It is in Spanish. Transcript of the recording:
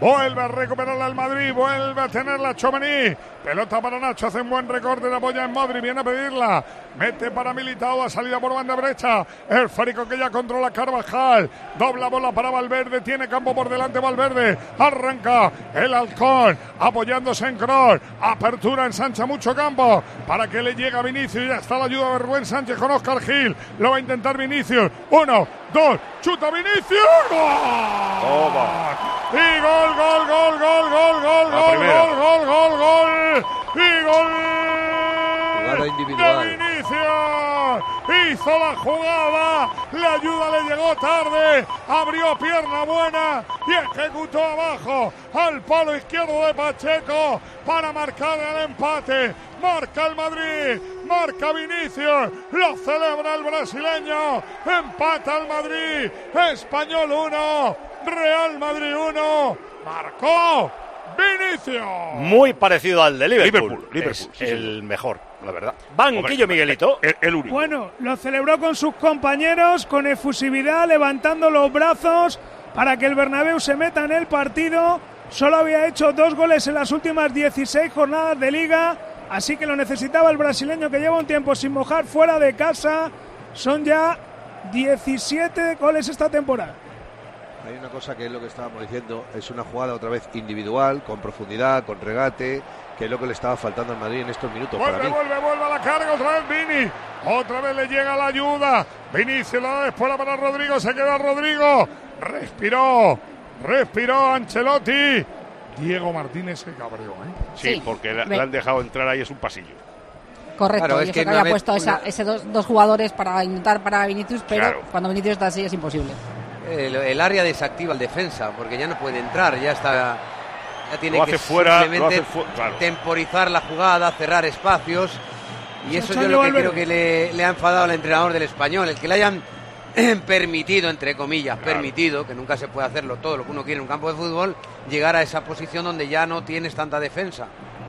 Vuelve a recuperarla el Madrid, vuelve a tenerla Chomení. Pelota para Nacho, hace un buen recorte, la apoya en Madrid, viene a pedirla. Mete para Militao, a salida por banda derecha. El Férico que ya controla Carvajal. Dobla bola para Valverde, tiene campo por delante Valverde. Arranca el halcón, apoyándose en Kroos. Apertura en Sancha, mucho campo. Para que le llegue a Vinicius, ya está la ayuda de Rubén Sánchez con Oscar Gil. Lo va a intentar Vinicius. Uno, dos, chuta Vinicius. ¡Gol! Gol, gol, gol, gol, gol, gol, La gol, primera. gol, gol, gol, gol. Y gol. Jugada individual. De Vinicius. Hizo la jugada. La ayuda le llegó tarde. Abrió pierna buena y ejecutó abajo al palo izquierdo de Pacheco para marcar el empate. Marca el Madrid, marca Vinicius, lo celebra el brasileño, empata el Madrid, Español 1, Real Madrid 1, marcó Vinicius. Muy parecido al de Liverpool. Liverpool, Liverpool, Es sí, el mejor, la verdad. Banquillo, Hombre, Miguelito. El, el único. Bueno, lo celebró con sus compañeros, con efusividad, levantando los brazos para que el Bernabéu se meta en el partido. Solo había hecho dos goles en las últimas 16 jornadas de liga, así que lo necesitaba el brasileño que lleva un tiempo sin mojar fuera de casa. Son ya 17 goles esta temporada. Hay una cosa que es lo que estábamos diciendo, es una jugada otra vez individual, con profundidad, con regate, que es lo que le estaba faltando al Madrid en estos minutos para Vuelve, mí. vuelve, vuelve a la carga otra vez Vini. Otra vez le llega la ayuda. Vinicius la da después para Rodrigo. Se queda Rodrigo. Respiró. Respiró Ancelotti. Diego Martínez se cabreó, ¿eh? Sí, Sí. porque le han dejado entrar ahí, es un pasillo. Correcto, Claro, y es eso que que había vez- puesto esa- una- ese dos, dos jugadores para intentar para Vinicius, pero Claro. cuando Vinicius está así es imposible. El, el área desactiva al defensa, porque ya no puede entrar, ya está. Ya tiene Lo que fuera, lo simplemente hace fu- claro. temporizar la jugada, cerrar espacios. Y eso yo lo que creo que le, le ha enfadado al entrenador del español, el que le hayan permitido, entre comillas, permitido, que nunca se puede hacerlo todo lo que uno quiere en un campo de fútbol, llegar a esa posición donde ya no tienes tanta defensa.